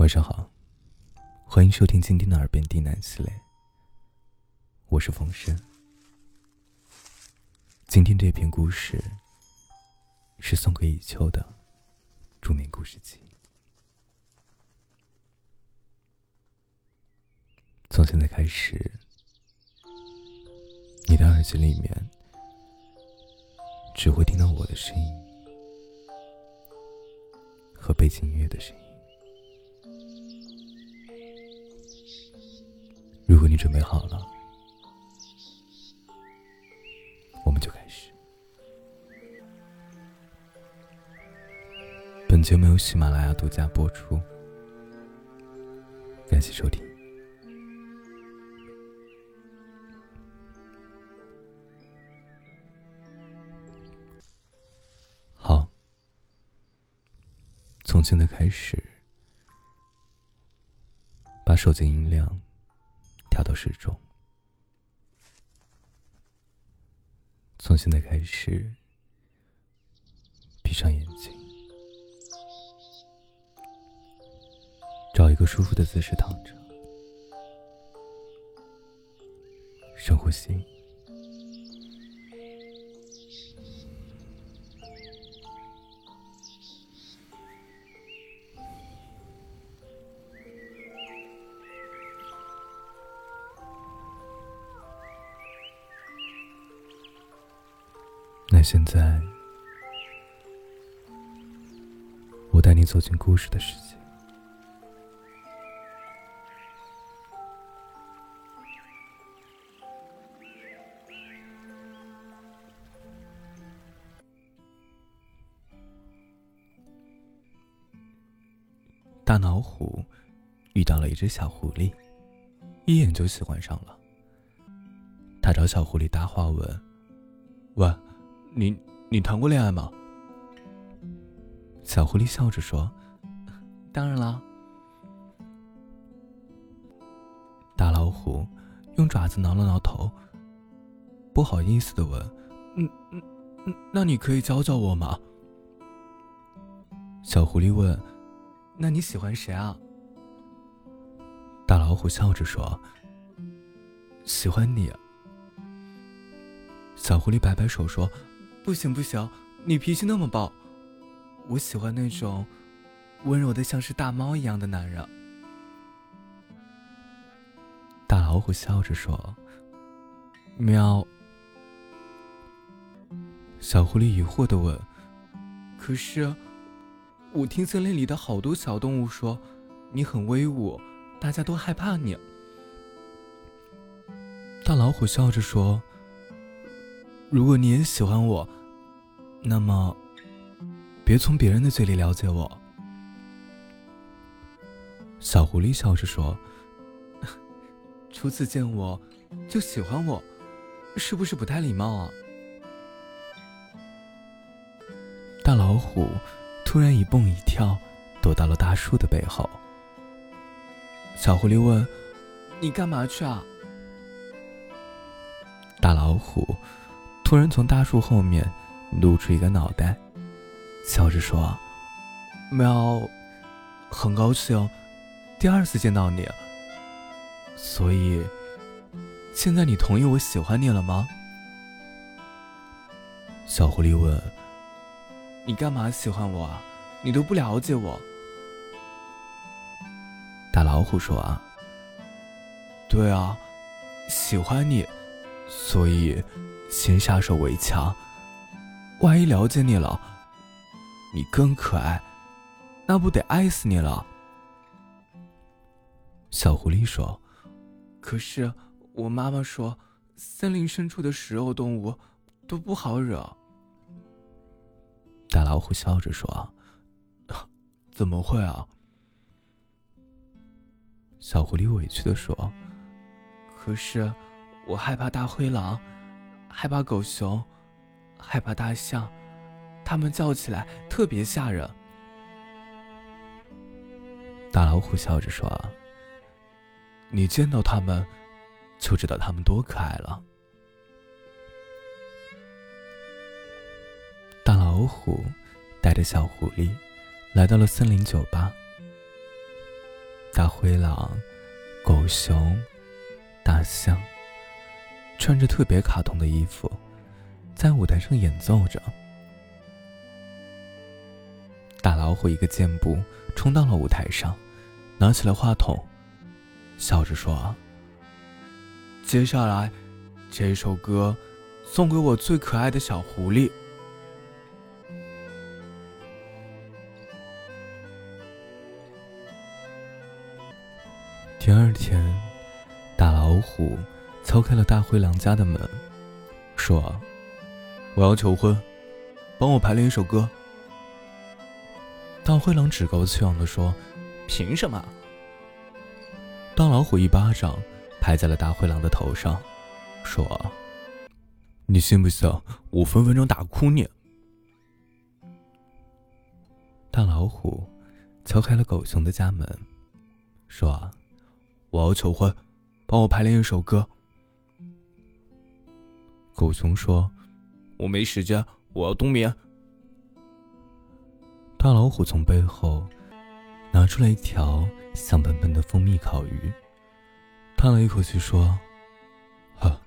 晚上好，欢迎收听今天的《耳边低喃》系列。我是风声。今天这篇故事是送给以秋的著名故事集。从现在开始，你的耳机里面只会听到我的声音和背景音乐的声音。准备好了，我们就开始。本节目由喜马拉雅独家播出，感谢收听。好，从现在开始，把手机音量。到适中。从现在开始，闭上眼睛，找一个舒服的姿势躺着，深呼吸。现在，我带你走进故事的世界。大老虎遇到了一只小狐狸，一眼就喜欢上了。他找小狐狸搭话问：“喂。”你你谈过恋爱吗？小狐狸笑着说：“当然了。”大老虎用爪子挠了挠头，不好意思的问：“嗯嗯嗯，那你可以教教我吗？”小狐狸问：“那你喜欢谁啊？”大老虎笑着说：“喜欢你。”小狐狸摆摆手说。不行不行，你脾气那么暴，我喜欢那种温柔的像是大猫一样的男人。大老虎笑着说：“喵。”小狐狸疑惑的问：“可是，我听森林里的好多小动物说，你很威武，大家都害怕你。”大老虎笑着说。如果你也喜欢我，那么别从别人的嘴里了解我。小狐狸笑着说：“初次见我就喜欢我，是不是不太礼貌啊？”大老虎突然一蹦一跳，躲到了大树的背后。小狐狸问：“你干嘛去啊？”大老虎。突然从大树后面露出一个脑袋，笑着说：“喵，很高兴第二次见到你。所以，现在你同意我喜欢你了吗？”小狐狸问：“你干嘛喜欢我啊？你都不了解我。”大老虎说：“啊，对啊，喜欢你，所以。”先下手为强，万一了解你了，你更可爱，那不得爱死你了？小狐狸说：“可是我妈妈说，森林深处的食肉动物都不好惹。”大老虎笑着说：“怎么会啊？”小狐狸委屈的说：“可是我害怕大灰狼。”害怕狗熊，害怕大象，它们叫起来特别吓人。大老虎笑着说：“你见到它们，就知道它们多可爱了。”大老虎带着小狐狸来到了森林酒吧。大灰狼、狗熊、大象，穿着特别卡通的衣服，在舞台上演奏着。大老虎一个箭步冲到了舞台上，拿起了话筒，笑着说：“接下来，这首歌送给我最可爱的小狐狸。”第二天，大老虎敲开了大灰狼家的门，说：“我要求婚，帮我排练一首歌。”大灰狼趾高气扬地说：“凭什么？”大老虎一巴掌拍在了大灰狼的头上，说：“你信不信我分分钟打哭你？”大老虎敲开了狗熊的家门，说：“我要求婚，帮我排练一首歌。”狗熊说：“我没时间，我要冬眠。”大老虎从背后拿出来一条香喷喷的蜂蜜烤鱼，叹了一口气说：“哈，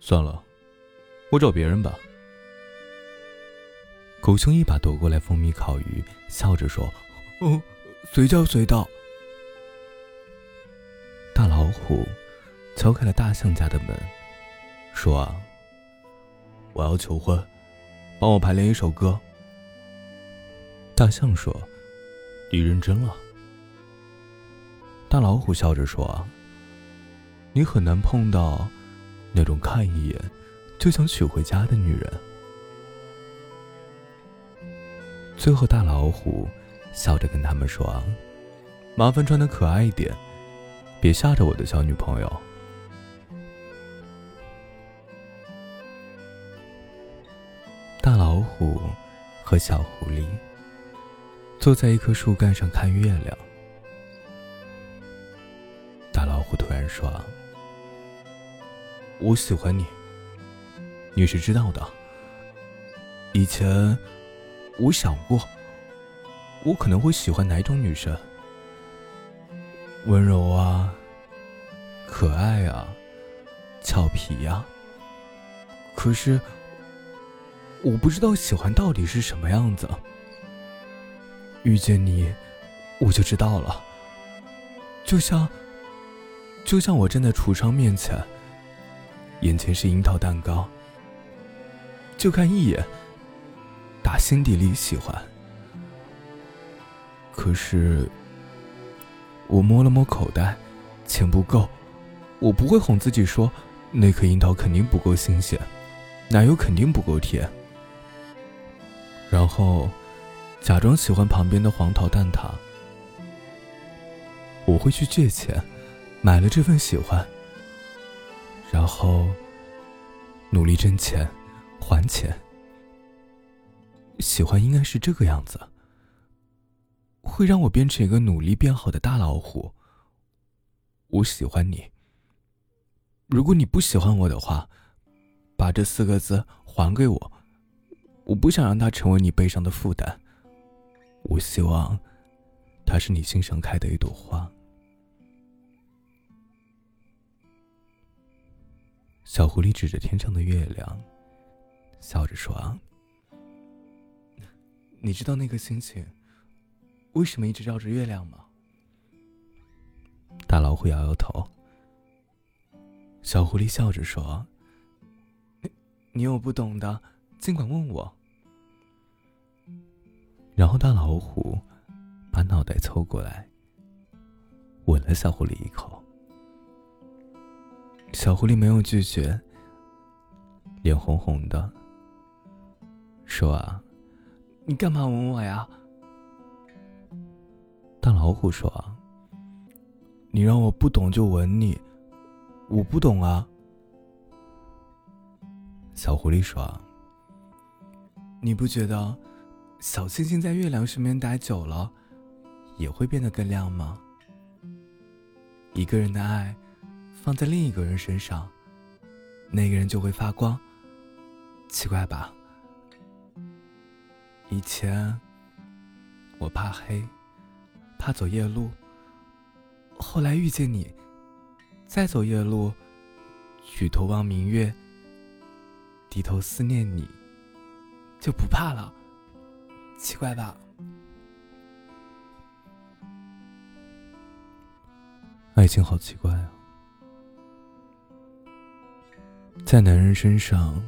算了，我找别人吧。”狗熊一把夺过来蜂蜜烤鱼，笑着说：“哦，随叫随到。”大老虎敲开了大象家的门，说：“啊我要求婚，帮我排练一首歌。”大象说：“你认真了。”大老虎笑着说：“你很难碰到那种看一眼就想娶回家的女人。”最后，大老虎笑着跟他们说：“麻烦穿的可爱一点，别吓着我的小女朋友。”大老虎和小狐狸。坐在一棵树干上看月亮，大老虎突然说：“我喜欢你，你是知道的。以前我想过，我可能会喜欢哪种女生，温柔啊，可爱啊，俏皮呀。可是我不知道喜欢到底是什么样子。”遇见你，我就知道了。就像，就像我站在橱窗面前，眼前是樱桃蛋糕，就看一眼，打心底里喜欢。可是，我摸了摸口袋，钱不够，我不会哄自己说，那颗樱桃肯定不够新鲜，奶油肯定不够甜。然后。假装喜欢旁边的黄桃蛋挞，我会去借钱，买了这份喜欢，然后努力挣钱还钱。喜欢应该是这个样子，会让我变成一个努力变好的大老虎。我喜欢你，如果你不喜欢我的话，把这四个字还给我，我不想让它成为你背上的负担。我希望，它是你心上开的一朵花。小狐狸指着天上的月亮，笑着说：“你知道那颗星星为什么一直绕着月亮吗？”大老虎摇摇头。小狐狸笑着说：“你你有不懂的，尽管问我。”然后大老虎把脑袋凑过来，吻了小狐狸一口。小狐狸没有拒绝，脸红红的，说：“啊，你干嘛吻我呀？”大老虎说：“你让我不懂就吻你，我不懂啊。”小狐狸说：“你不觉得？”小星星在月亮身边待久了，也会变得更亮吗？一个人的爱，放在另一个人身上，那个人就会发光。奇怪吧？以前我怕黑，怕走夜路，后来遇见你，再走夜路，举头望明月，低头思念你，就不怕了。奇怪吧？爱情好奇怪啊，在男人身上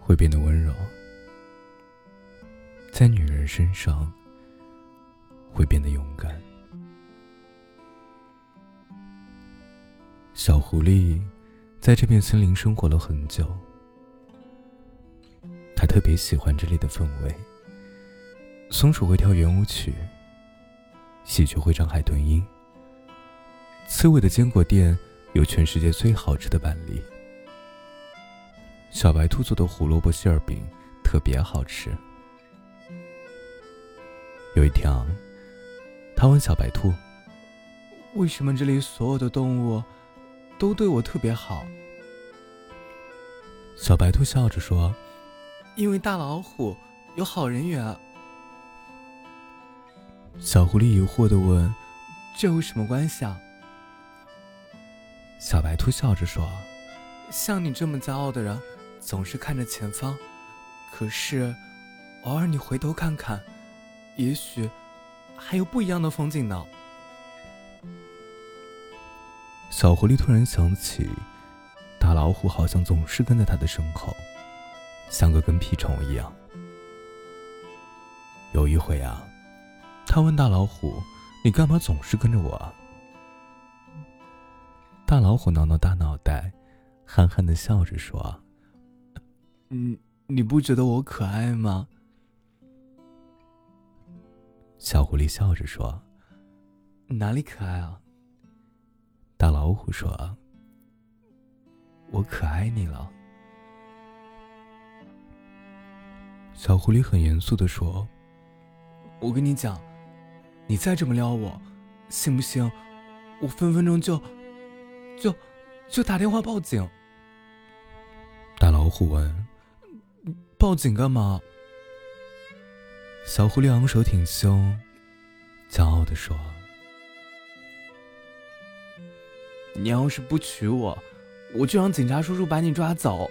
会变得温柔，在女人身上会变得勇敢。小狐狸在这片森林生活了很久，他特别喜欢这里的氛围。松鼠会跳圆舞曲，喜鹊会唱海豚音。刺猬的坚果店有全世界最好吃的板栗。小白兔做的胡萝卜馅饼特别好吃。有一天啊，他问小白兔：“为什么这里所有的动物都对我特别好？”小白兔笑着说：“因为大老虎有好人缘。”小狐狸疑惑的问：“这有什么关系啊？”小白兔笑着说：“像你这么骄傲的人，总是看着前方，可是，偶尔你回头看看，也许还有不一样的风景呢。”小狐狸突然想起，大老虎好像总是跟在他的身后，像个跟屁虫一样。有一回啊。他问大老虎：“你干嘛总是跟着我？”大老虎挠挠大脑袋，憨憨的笑着说：“嗯，你不觉得我可爱吗？”小狐狸笑着说：“哪里可爱啊？”大老虎说：“我可爱你了。”小狐狸很严肃的说：“我跟你讲。”你再这么撩我，信不信？我分分钟就就就打电话报警。大老虎问：“报警干嘛？”小狐狸昂首挺胸，骄傲的说：“你要是不娶我，我就让警察叔叔把你抓走。”